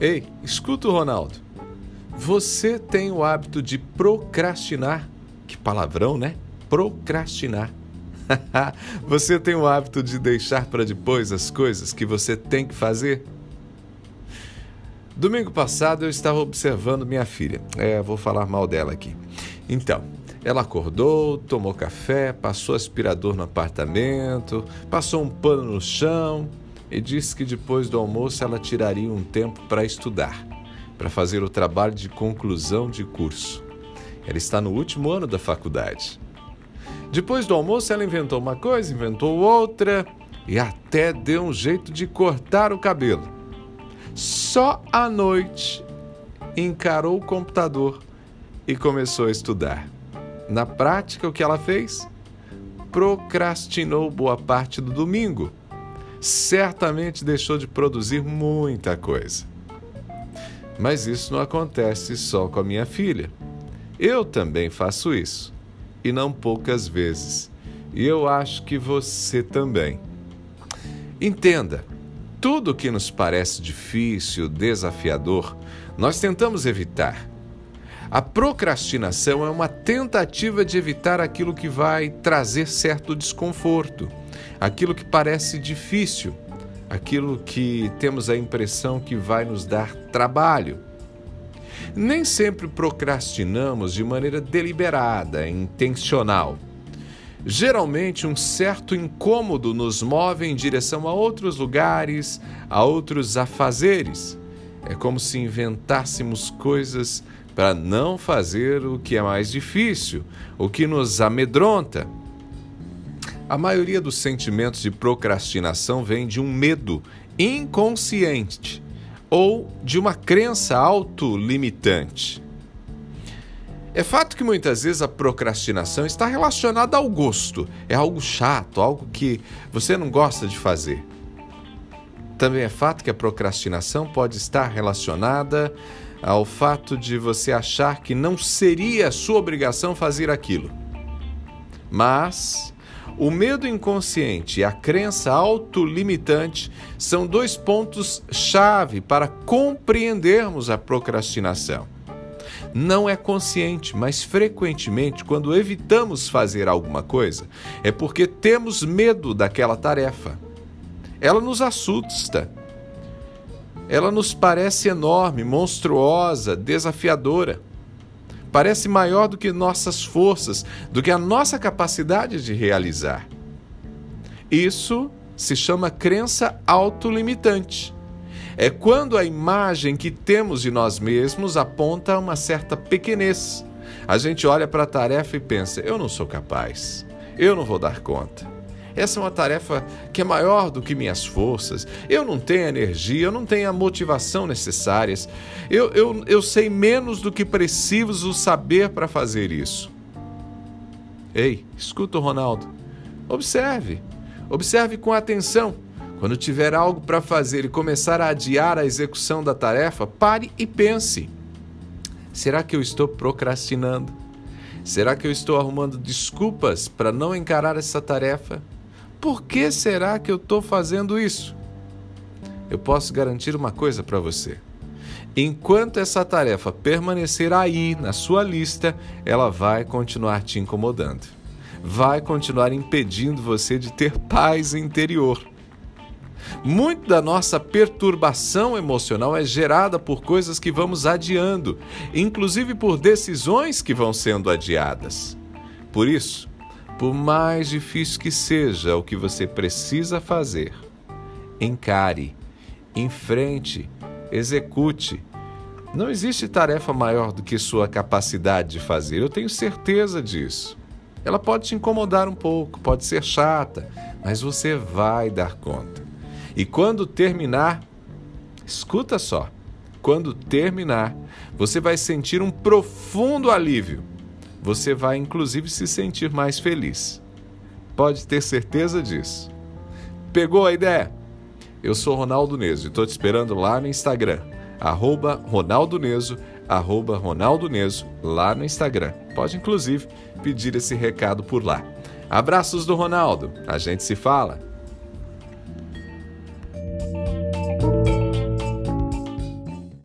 Ei, escuta o Ronaldo. Você tem o hábito de procrastinar? Que palavrão, né? Procrastinar. você tem o hábito de deixar para depois as coisas que você tem que fazer? Domingo passado eu estava observando minha filha. É, vou falar mal dela aqui. Então, ela acordou, tomou café, passou aspirador no apartamento, passou um pano no chão e disse que depois do almoço ela tiraria um tempo para estudar, para fazer o trabalho de conclusão de curso. Ela está no último ano da faculdade. Depois do almoço, ela inventou uma coisa, inventou outra e até deu um jeito de cortar o cabelo. Só à noite encarou o computador e começou a estudar. Na prática, o que ela fez? Procrastinou boa parte do domingo. Certamente deixou de produzir muita coisa. Mas isso não acontece só com a minha filha. Eu também faço isso, e não poucas vezes. E eu acho que você também. Entenda, tudo que nos parece difícil, desafiador, nós tentamos evitar. A procrastinação é uma tentativa de evitar aquilo que vai trazer certo desconforto, aquilo que parece difícil, aquilo que temos a impressão que vai nos dar trabalho. Nem sempre procrastinamos de maneira deliberada, intencional. Geralmente, um certo incômodo nos move em direção a outros lugares, a outros afazeres. É como se inventássemos coisas para não fazer o que é mais difícil, o que nos amedronta. A maioria dos sentimentos de procrastinação vem de um medo inconsciente ou de uma crença autolimitante. É fato que muitas vezes a procrastinação está relacionada ao gosto. É algo chato, algo que você não gosta de fazer. Também é fato que a procrastinação pode estar relacionada ao fato de você achar que não seria sua obrigação fazer aquilo. Mas o medo inconsciente e a crença autolimitante são dois pontos-chave para compreendermos a procrastinação não é consciente, mas frequentemente, quando evitamos fazer alguma coisa, é porque temos medo daquela tarefa. Ela nos assusta. Ela nos parece enorme, monstruosa, desafiadora. Parece maior do que nossas forças, do que a nossa capacidade de realizar. Isso se chama crença autolimitante é quando a imagem que temos de nós mesmos aponta uma certa pequenez. A gente olha para a tarefa e pensa: eu não sou capaz, eu não vou dar conta. Essa é uma tarefa que é maior do que minhas forças. Eu não tenho energia, eu não tenho a motivação necessárias. Eu, eu, eu sei menos do que preciso saber para fazer isso. Ei, escuta Ronaldo. Observe. Observe com atenção. Quando tiver algo para fazer e começar a adiar a execução da tarefa, pare e pense: será que eu estou procrastinando? Será que eu estou arrumando desculpas para não encarar essa tarefa? Por que será que eu estou fazendo isso? Eu posso garantir uma coisa para você. Enquanto essa tarefa permanecer aí na sua lista, ela vai continuar te incomodando. Vai continuar impedindo você de ter paz interior. Muito da nossa perturbação emocional é gerada por coisas que vamos adiando, inclusive por decisões que vão sendo adiadas. Por isso, por mais difícil que seja o que você precisa fazer, encare, enfrente, execute. Não existe tarefa maior do que sua capacidade de fazer, eu tenho certeza disso. Ela pode te incomodar um pouco, pode ser chata, mas você vai dar conta. E quando terminar, escuta só, quando terminar, você vai sentir um profundo alívio. Você vai inclusive se sentir mais feliz. Pode ter certeza disso. Pegou a ideia? Eu sou Ronaldo Neso e estou te esperando lá no Instagram, arroba Ronaldo Neso, arroba Ronaldo Neso, lá no Instagram. Pode inclusive pedir esse recado por lá. Abraços do Ronaldo, a gente se fala.